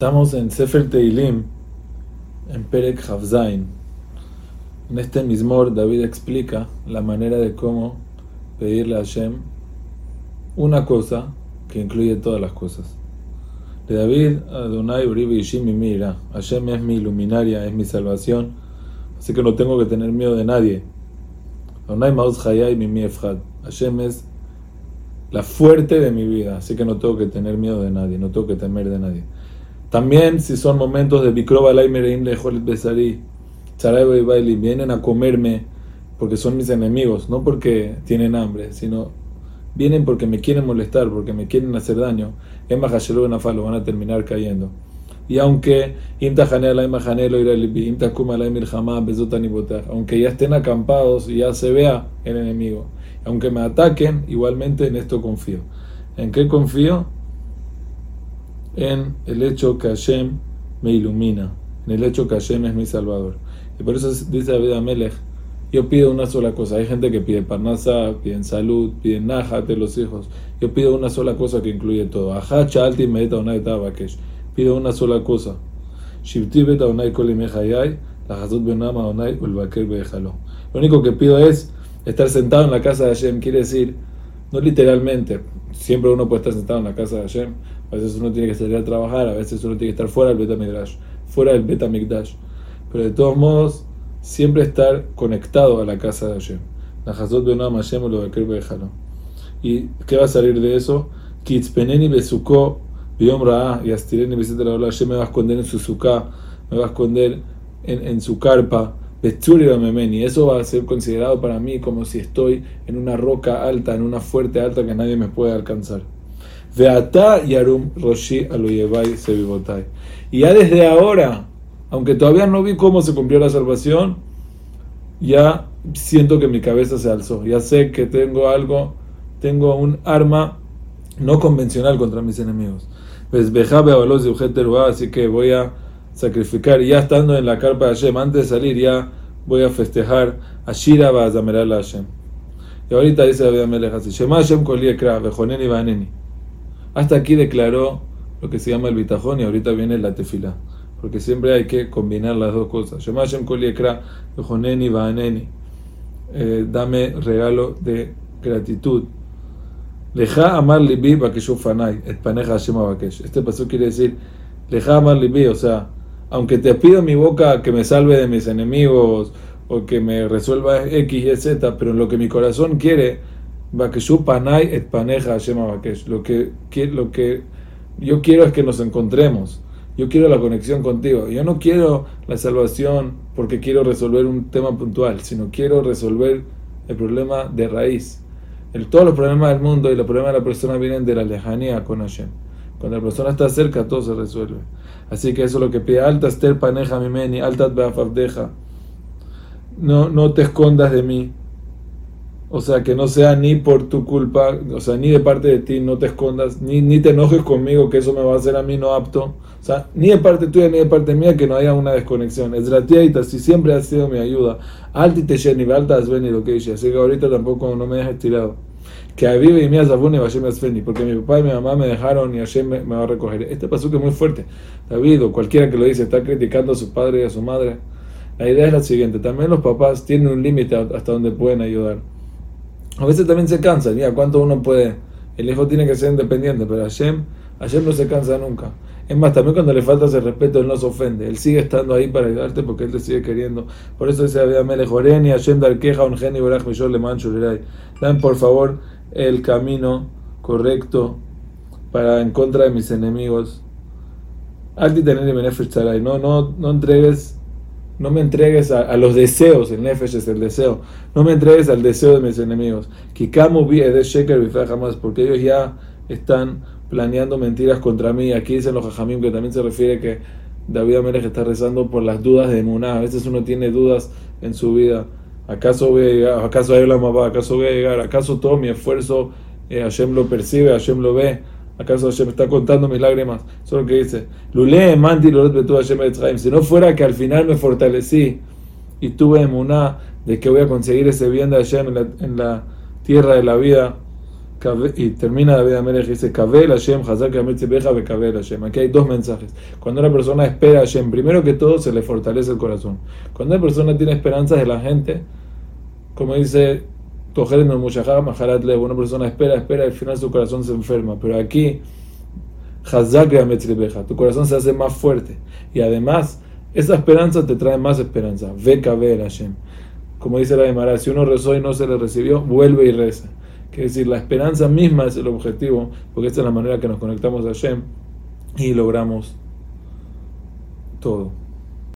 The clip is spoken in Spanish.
Estamos en Sefer Teilim, en Perek Havzain. En este mismor, David explica la manera de cómo pedirle a Hashem una cosa que incluye todas las cosas. De David, Adonai Uribe y mi mira. Hashem es mi luminaria, es mi salvación, así que no tengo que tener miedo de nadie. Adonai Mauz Hayai mi Efhad. Hashem es la fuerte de mi vida, así que no tengo que tener miedo de nadie, no tengo que temer de nadie. También si son momentos de Bikroba Laimereim Lejolet Besari, y Baili, vienen a comerme porque son mis enemigos, no porque tienen hambre, sino vienen porque me quieren molestar, porque me quieren hacer daño. En Mahashelu Nafalo van a terminar cayendo. Y aunque aunque ya estén acampados y ya se vea el enemigo, aunque me ataquen, igualmente en esto confío. ¿En qué confío? En el hecho que Hashem me ilumina, en el hecho que Hashem es mi salvador. Y por eso dice David Amelech, yo pido una sola cosa. Hay gente que pide parnasa, piden salud, piden de los hijos. Yo pido una sola cosa que incluye todo. Ahacha alti unay tabakesh. Pido una sola cosa. Beta la hazot benama. Lo único que pido es estar sentado en la casa de Hashem. Quiere decir, no literalmente, siempre uno puede estar sentado en la casa de Hashem, a veces uno tiene que salir a trabajar, a veces uno tiene que estar fuera del Betamidrash, fuera del Betamikdash. Pero de todos modos, siempre estar conectado a la casa de Hashem. ¿Y qué va a salir de eso? Kitzpeneni besuko biom ra'a y astireni la Hashem me va a esconder en su suká, me va a esconder en, en su carpa. Memeni. Eso va a ser considerado para mí como si estoy en una roca alta, en una fuerte alta que nadie me puede alcanzar. Veata Yarum Roshi Sevibotai. Y ya desde ahora, aunque todavía no vi cómo se cumplió la salvación, ya siento que mi cabeza se alzó. Ya sé que tengo algo, tengo un arma no convencional contra mis enemigos. Pues así que voy a sacrificar. Ya estando en la carpa de Hashem, antes de salir, ya voy a festejar a Shira Bazameral Hashem. Y ahorita dice David Amelech así: Shema Hashem Bejoneni. Hasta aquí declaró lo que se llama el bitajón y ahorita viene la tefila. Porque siempre hay que combinar las dos cosas. Eh, dame regalo de gratitud. Leja amar libi fanay, Este paso quiere decir, leja amar libi, o sea, aunque te pido mi boca que me salve de mis enemigos o que me resuelva X y Z, pero lo que mi corazón quiere, lo que, lo que yo quiero es que nos encontremos. Yo quiero la conexión contigo. Yo no quiero la salvación porque quiero resolver un tema puntual, sino quiero resolver el problema de raíz. El, todos los problemas del mundo y los problemas de la persona vienen de la lejanía con Hashem. Cuando la persona está cerca, todo se resuelve. Así que eso es lo que pide. Alta ester paneja mimeni, alta No, no te escondas de mí. O sea, que no sea ni por tu culpa, o sea, ni de parte de ti, no te escondas, ni, ni te enojes conmigo, que eso me va a hacer a mí no apto. O sea, ni de parte tuya ni de parte mía, que no haya una desconexión. Es tía si siempre ha sido mi ayuda. Alti te ni alta has venido, que. Así que ahorita tampoco no me dejes tirado. Que a vive y mía zafuni y porque mi papá y mi mamá me dejaron y Hashem me, me va a recoger. Este paso que es muy fuerte. David o cualquiera que lo dice está criticando a su padre y a su madre. La idea es la siguiente: también los papás tienen un límite hasta donde pueden ayudar. A veces también se cansan, ya cuánto uno puede. El hijo tiene que ser independiente, pero Hashem, Hashem no se cansa nunca. Es más, también cuando le falta ese respeto, él no se ofende. Él sigue estando ahí para ayudarte porque él te sigue queriendo. Por eso dice David Melejoreni, Hashem Darkeja, un geni, Baraj, Mishor, Le Dan por favor el camino correcto para en contra de mis enemigos. Alti tener no, no, no entregues no me entregues a, los deseos, el nefesh es el deseo. No me entregues al deseo de mis enemigos. Kikamu de sheker jamás, porque ellos ya están planeando mentiras contra mí. Aquí dicen los jajamim que también se refiere que David Amérez está rezando por las dudas de Muná. A veces uno tiene dudas en su vida. ¿Acaso voy a llegar? ¿Acaso hay la mamá? ¿Acaso voy a llegar? ¿Acaso todo mi esfuerzo eh, Hashem lo percibe? ¿Hashem lo ve? ¿Acaso Hashem está contando mis lágrimas? Eso es lo que dice. Lule manti Hashem Si no fuera que al final me fortalecí y tuve emuná de que voy a conseguir ese bien de Hashem en la, tierra de la vida, y termina David Amelech y dice, Kabel Hashem, Hazak Beja, Kabel Hashem. Aquí hay dos mensajes. Cuando una persona espera a Hashem, primero que todo se le fortalece el corazón. Cuando una persona tiene esperanzas de la gente, como dice una persona espera, espera, y al final su corazón se enferma. Pero aquí, tu corazón se hace más fuerte. Y además, esa esperanza te trae más esperanza. Ve Hashem. Como dice la Gemara, si uno rezó y no se le recibió, vuelve y reza. Es decir, la esperanza misma es el objetivo, porque esta es la manera que nos conectamos a Hashem y logramos todo.